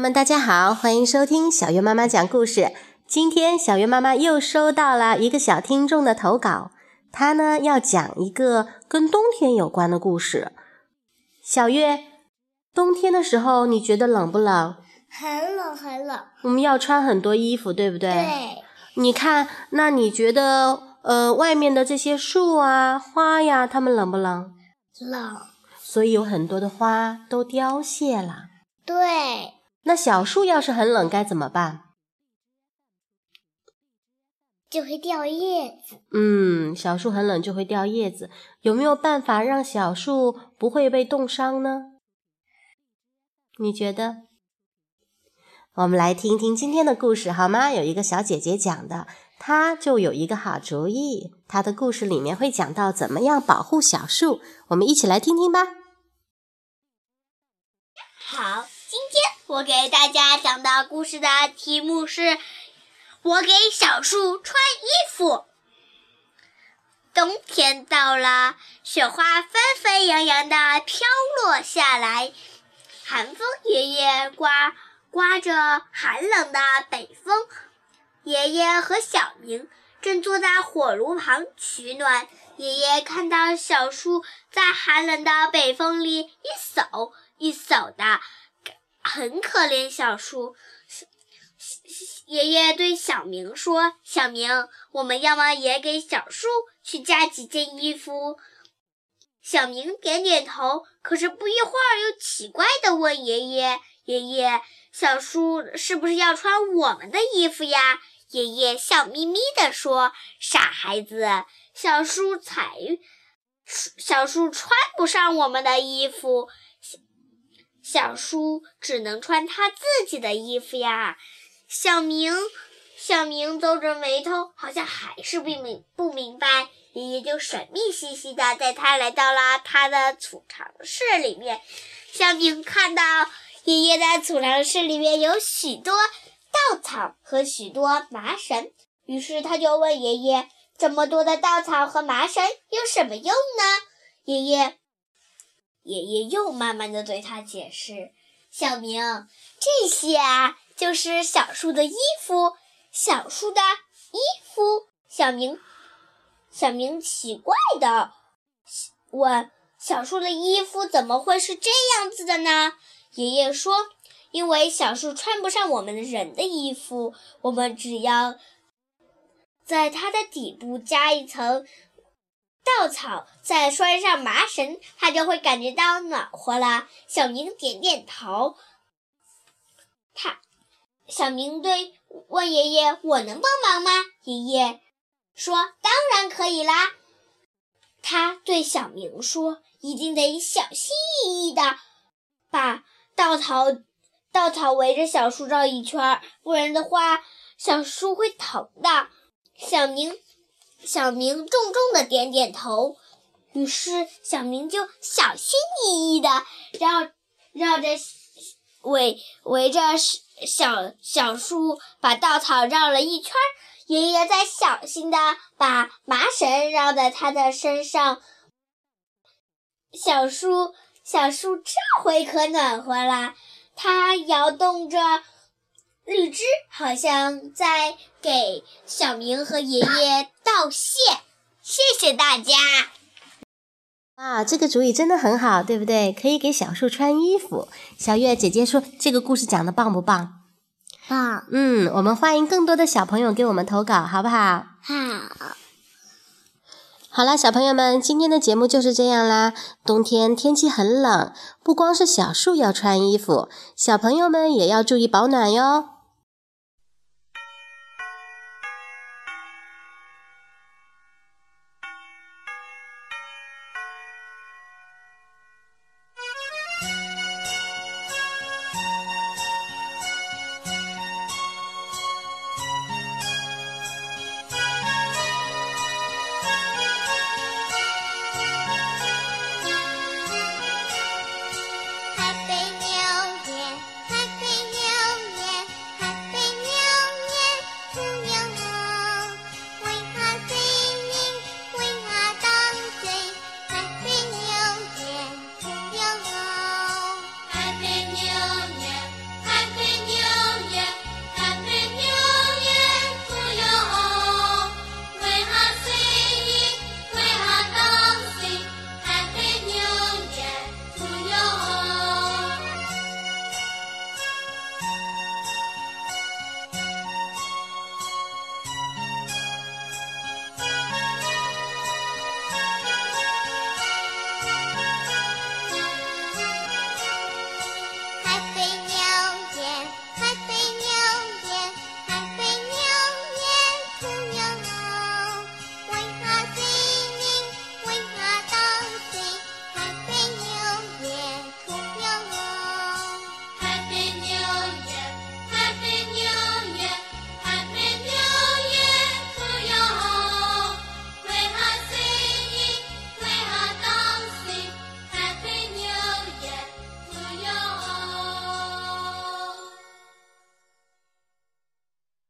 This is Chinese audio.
们，大家好，欢迎收听小月妈妈讲故事。今天小月妈妈又收到了一个小听众的投稿，他呢要讲一个跟冬天有关的故事。小月，冬天的时候你觉得冷不冷？很冷很冷。我们要穿很多衣服，对不对？对。你看，那你觉得呃，外面的这些树啊、花呀，它们冷不冷？冷。所以有很多的花都凋谢了。对。那小树要是很冷该怎么办？就会掉叶子。嗯，小树很冷就会掉叶子。有没有办法让小树不会被冻伤呢？你觉得？我们来听听今天的故事好吗？有一个小姐姐讲的，她就有一个好主意。她的故事里面会讲到怎么样保护小树，我们一起来听听吧。好。今天我给大家讲的故事的题目是：我给小树穿衣服。冬天到了，雪花纷纷扬扬的飘落下来，寒风爷爷刮刮着寒冷的北风。爷爷和小明正坐在火炉旁取暖。爷爷看到小树在寒冷的北风里一扫一扫的。很可怜，小树。爷爷对小明说：“小明，我们要么也给小树去加几件衣服。”小明点点头，可是不一会儿又奇怪地问爷爷：“爷爷，小树是不是要穿我们的衣服呀？”爷爷笑眯眯地说：“傻孩子，小树才，小树穿不上我们的衣服。”小叔只能穿他自己的衣服呀。小明，小明皱着眉头，好像还是不明不明白。爷爷就神秘兮兮的带他来到了他的储藏室里面。小明看到爷爷的储藏室里面有许多稻草和许多麻绳，于是他就问爷爷：“这么多的稻草和麻绳有什么用呢？”爷爷。爷爷又慢慢的对他解释：“小明，这些啊，就是小树的衣服。小树的衣服。”小明，小明奇怪的问：“小树的衣服怎么会是这样子的呢？”爷爷说：“因为小树穿不上我们人的衣服，我们只要在它的底部加一层。”稻草再拴上麻绳，他就会感觉到暖和了。小明点点头。他，小明对问爷爷：“我能帮忙吗？”爷爷说：“当然可以啦。”他对小明说：“一定得小心翼翼的把稻草稻草围着小树绕一圈，不然的话，小树会疼的。”小明。小明重重的点点头，于是小明就小心翼翼的绕绕着围围着小小树把稻草绕了一圈。爷爷在小心的把麻绳绕在他的身上。小树小树这回可暖和了，它摇动着。绿枝好像在给小明和爷爷道谢，谢谢大家。啊，这个主意真的很好，对不对？可以给小树穿衣服。小月姐姐说，这个故事讲的棒不棒？棒。嗯，我们欢迎更多的小朋友给我们投稿，好不好？好。好啦，小朋友们，今天的节目就是这样啦。冬天天气很冷，不光是小树要穿衣服，小朋友们也要注意保暖哟。